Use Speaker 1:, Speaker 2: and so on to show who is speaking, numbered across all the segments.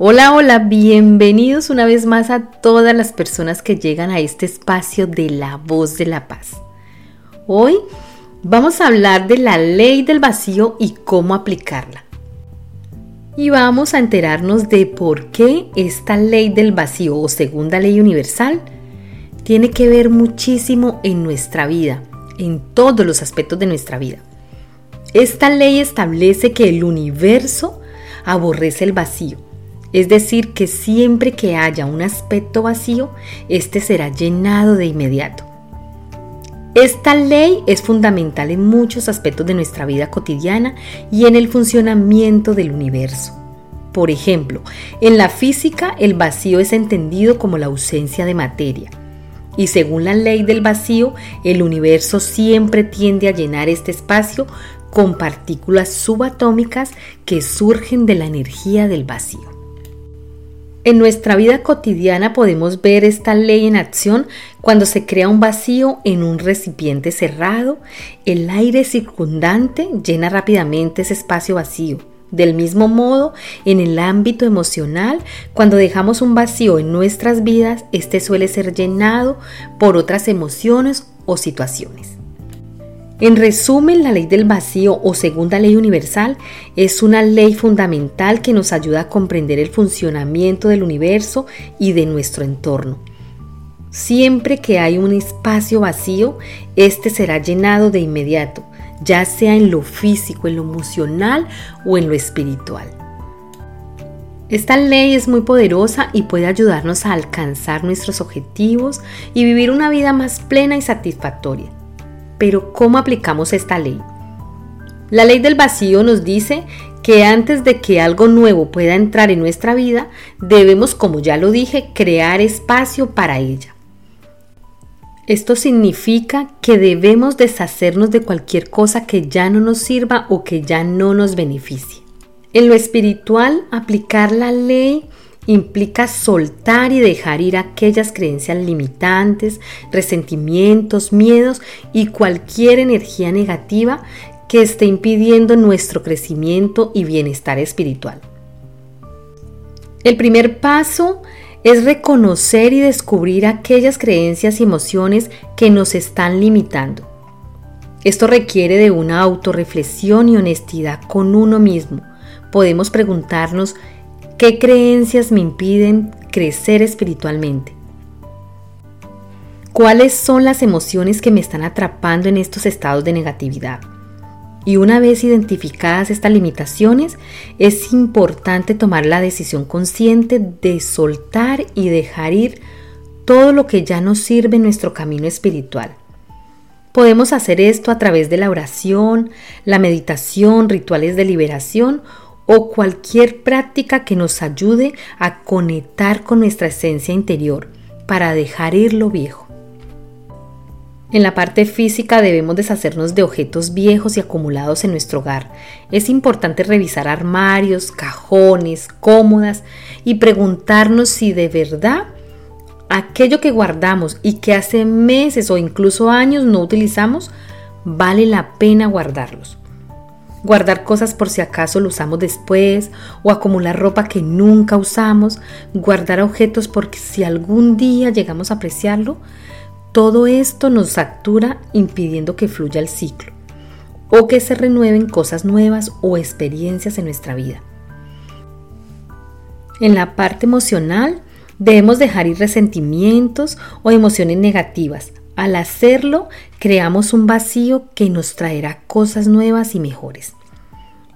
Speaker 1: Hola, hola, bienvenidos una vez más a todas las personas que llegan a este espacio de la voz de la paz. Hoy vamos a hablar de la ley del vacío y cómo aplicarla. Y vamos a enterarnos de por qué esta ley del vacío o segunda ley universal tiene que ver muchísimo en nuestra vida, en todos los aspectos de nuestra vida. Esta ley establece que el universo aborrece el vacío es decir, que siempre que haya un aspecto vacío, éste será llenado de inmediato. Esta ley es fundamental en muchos aspectos de nuestra vida cotidiana y en el funcionamiento del universo. Por ejemplo, en la física el vacío es entendido como la ausencia de materia. Y según la ley del vacío, el universo siempre tiende a llenar este espacio con partículas subatómicas que surgen de la energía del vacío. En nuestra vida cotidiana podemos ver esta ley en acción cuando se crea un vacío en un recipiente cerrado, el aire circundante llena rápidamente ese espacio vacío. Del mismo modo, en el ámbito emocional, cuando dejamos un vacío en nuestras vidas, este suele ser llenado por otras emociones o situaciones. En resumen, la ley del vacío o segunda ley universal es una ley fundamental que nos ayuda a comprender el funcionamiento del universo y de nuestro entorno. Siempre que hay un espacio vacío, este será llenado de inmediato, ya sea en lo físico, en lo emocional o en lo espiritual. Esta ley es muy poderosa y puede ayudarnos a alcanzar nuestros objetivos y vivir una vida más plena y satisfactoria. Pero ¿cómo aplicamos esta ley? La ley del vacío nos dice que antes de que algo nuevo pueda entrar en nuestra vida, debemos, como ya lo dije, crear espacio para ella. Esto significa que debemos deshacernos de cualquier cosa que ya no nos sirva o que ya no nos beneficie. En lo espiritual, aplicar la ley implica soltar y dejar ir aquellas creencias limitantes, resentimientos, miedos y cualquier energía negativa que esté impidiendo nuestro crecimiento y bienestar espiritual. El primer paso es reconocer y descubrir aquellas creencias y emociones que nos están limitando. Esto requiere de una autorreflexión y honestidad con uno mismo. Podemos preguntarnos ¿Qué creencias me impiden crecer espiritualmente? ¿Cuáles son las emociones que me están atrapando en estos estados de negatividad? Y una vez identificadas estas limitaciones, es importante tomar la decisión consciente de soltar y dejar ir todo lo que ya nos sirve en nuestro camino espiritual. Podemos hacer esto a través de la oración, la meditación, rituales de liberación o cualquier práctica que nos ayude a conectar con nuestra esencia interior para dejar ir lo viejo. En la parte física debemos deshacernos de objetos viejos y acumulados en nuestro hogar. Es importante revisar armarios, cajones, cómodas y preguntarnos si de verdad aquello que guardamos y que hace meses o incluso años no utilizamos, vale la pena guardarlos guardar cosas por si acaso lo usamos después o acumular ropa que nunca usamos, guardar objetos porque si algún día llegamos a apreciarlo, todo esto nos satura impidiendo que fluya el ciclo o que se renueven cosas nuevas o experiencias en nuestra vida. En la parte emocional, debemos dejar ir resentimientos o emociones negativas, al hacerlo, creamos un vacío que nos traerá cosas nuevas y mejores.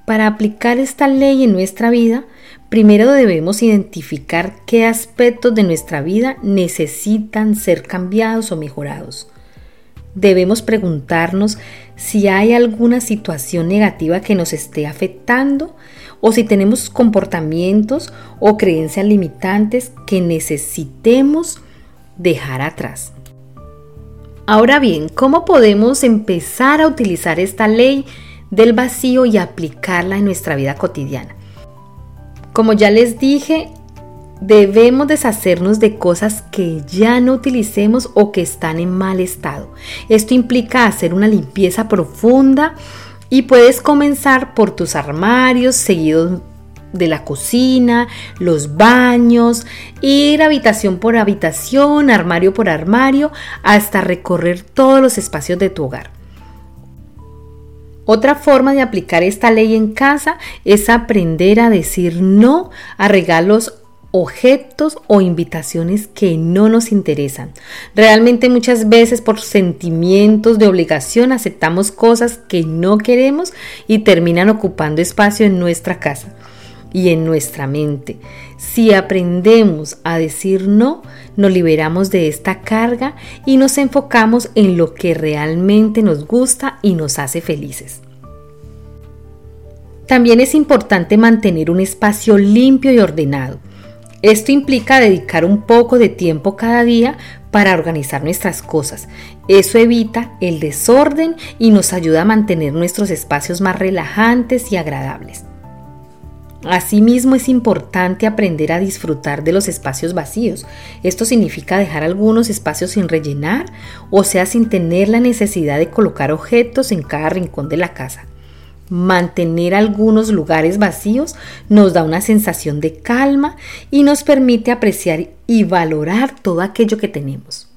Speaker 1: Para aplicar esta ley en nuestra vida, primero debemos identificar qué aspectos de nuestra vida necesitan ser cambiados o mejorados. Debemos preguntarnos si hay alguna situación negativa que nos esté afectando o si tenemos comportamientos o creencias limitantes que necesitemos dejar atrás. Ahora bien, ¿cómo podemos empezar a utilizar esta ley del vacío y aplicarla en nuestra vida cotidiana? Como ya les dije, debemos deshacernos de cosas que ya no utilicemos o que están en mal estado. Esto implica hacer una limpieza profunda y puedes comenzar por tus armarios, seguidos de la cocina, los baños, ir habitación por habitación, armario por armario, hasta recorrer todos los espacios de tu hogar. Otra forma de aplicar esta ley en casa es aprender a decir no a regalos objetos o invitaciones que no nos interesan. Realmente muchas veces por sentimientos de obligación aceptamos cosas que no queremos y terminan ocupando espacio en nuestra casa y en nuestra mente. Si aprendemos a decir no, nos liberamos de esta carga y nos enfocamos en lo que realmente nos gusta y nos hace felices. También es importante mantener un espacio limpio y ordenado. Esto implica dedicar un poco de tiempo cada día para organizar nuestras cosas. Eso evita el desorden y nos ayuda a mantener nuestros espacios más relajantes y agradables. Asimismo es importante aprender a disfrutar de los espacios vacíos. Esto significa dejar algunos espacios sin rellenar, o sea, sin tener la necesidad de colocar objetos en cada rincón de la casa. Mantener algunos lugares vacíos nos da una sensación de calma y nos permite apreciar y valorar todo aquello que tenemos.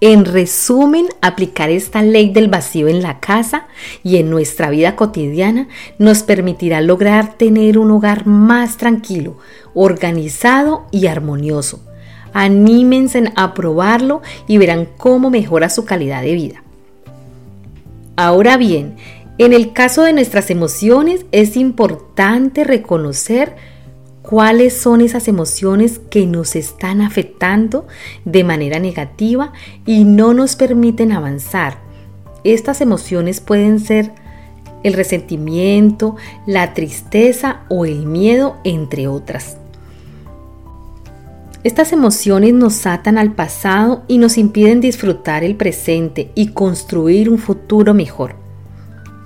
Speaker 1: En resumen, aplicar esta ley del vacío en la casa y en nuestra vida cotidiana nos permitirá lograr tener un hogar más tranquilo, organizado y armonioso. Anímense a probarlo y verán cómo mejora su calidad de vida. Ahora bien, en el caso de nuestras emociones es importante reconocer cuáles son esas emociones que nos están afectando de manera negativa y no nos permiten avanzar. Estas emociones pueden ser el resentimiento, la tristeza o el miedo, entre otras. Estas emociones nos atan al pasado y nos impiden disfrutar el presente y construir un futuro mejor.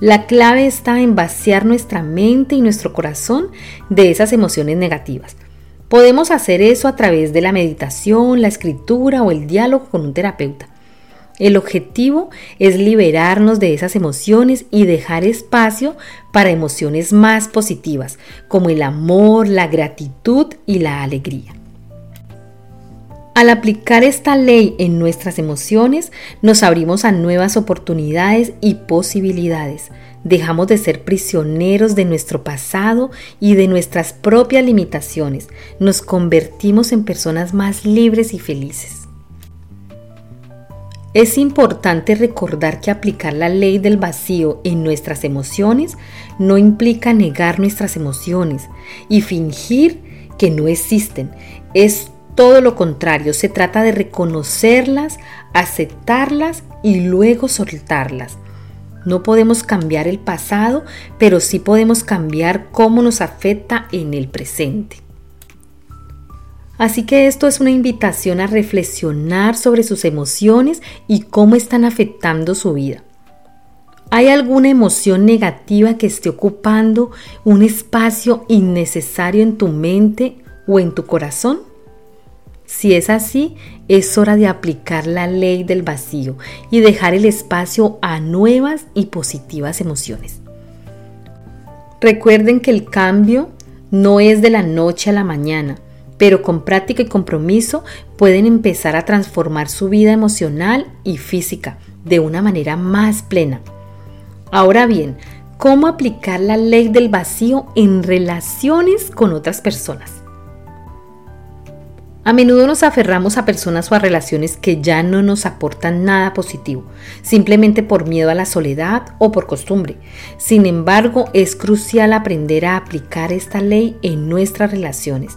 Speaker 1: La clave está en vaciar nuestra mente y nuestro corazón de esas emociones negativas. Podemos hacer eso a través de la meditación, la escritura o el diálogo con un terapeuta. El objetivo es liberarnos de esas emociones y dejar espacio para emociones más positivas, como el amor, la gratitud y la alegría. Al aplicar esta ley en nuestras emociones, nos abrimos a nuevas oportunidades y posibilidades. Dejamos de ser prisioneros de nuestro pasado y de nuestras propias limitaciones. Nos convertimos en personas más libres y felices. Es importante recordar que aplicar la ley del vacío en nuestras emociones no implica negar nuestras emociones y fingir que no existen. Es todo lo contrario, se trata de reconocerlas, aceptarlas y luego soltarlas. No podemos cambiar el pasado, pero sí podemos cambiar cómo nos afecta en el presente. Así que esto es una invitación a reflexionar sobre sus emociones y cómo están afectando su vida. ¿Hay alguna emoción negativa que esté ocupando un espacio innecesario en tu mente o en tu corazón? Si es así, es hora de aplicar la ley del vacío y dejar el espacio a nuevas y positivas emociones. Recuerden que el cambio no es de la noche a la mañana, pero con práctica y compromiso pueden empezar a transformar su vida emocional y física de una manera más plena. Ahora bien, ¿cómo aplicar la ley del vacío en relaciones con otras personas? A menudo nos aferramos a personas o a relaciones que ya no nos aportan nada positivo, simplemente por miedo a la soledad o por costumbre. Sin embargo, es crucial aprender a aplicar esta ley en nuestras relaciones.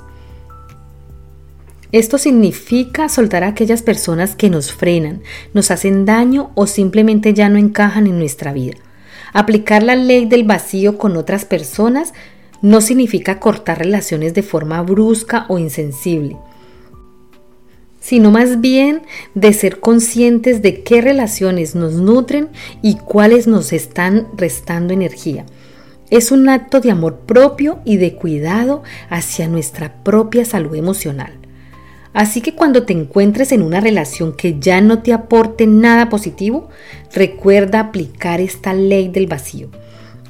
Speaker 1: Esto significa soltar a aquellas personas que nos frenan, nos hacen daño o simplemente ya no encajan en nuestra vida. Aplicar la ley del vacío con otras personas no significa cortar relaciones de forma brusca o insensible sino más bien de ser conscientes de qué relaciones nos nutren y cuáles nos están restando energía. Es un acto de amor propio y de cuidado hacia nuestra propia salud emocional. Así que cuando te encuentres en una relación que ya no te aporte nada positivo, recuerda aplicar esta ley del vacío.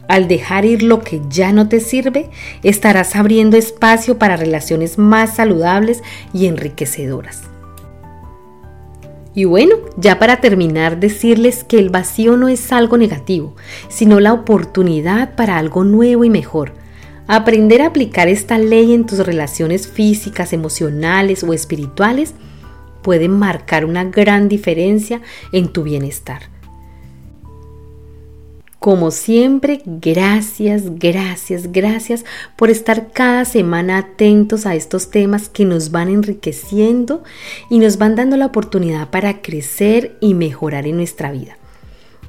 Speaker 1: Al dejar ir lo que ya no te sirve, estarás abriendo espacio para relaciones más saludables y enriquecedoras. Y bueno, ya para terminar, decirles que el vacío no es algo negativo, sino la oportunidad para algo nuevo y mejor. Aprender a aplicar esta ley en tus relaciones físicas, emocionales o espirituales puede marcar una gran diferencia en tu bienestar. Como siempre, gracias, gracias, gracias por estar cada semana atentos a estos temas que nos van enriqueciendo y nos van dando la oportunidad para crecer y mejorar en nuestra vida.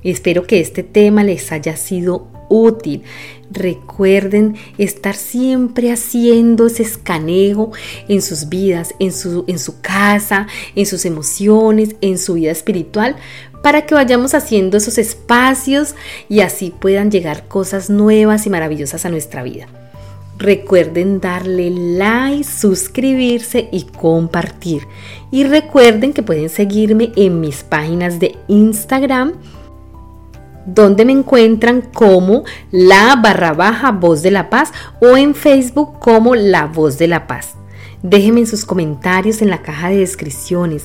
Speaker 1: Espero que este tema les haya sido útil. Recuerden estar siempre haciendo ese escaneo en sus vidas, en su, en su casa, en sus emociones, en su vida espiritual, para que vayamos haciendo esos espacios y así puedan llegar cosas nuevas y maravillosas a nuestra vida. Recuerden darle like, suscribirse y compartir. Y recuerden que pueden seguirme en mis páginas de Instagram, donde me encuentran como la barra baja voz de la paz o en Facebook como la voz de la paz. Déjenme en sus comentarios en la caja de descripciones.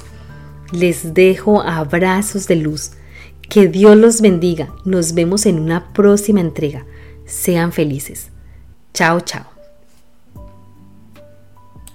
Speaker 1: Les dejo abrazos de luz. Que Dios los bendiga. Nos vemos en una próxima entrega. Sean felices. Chao, chao.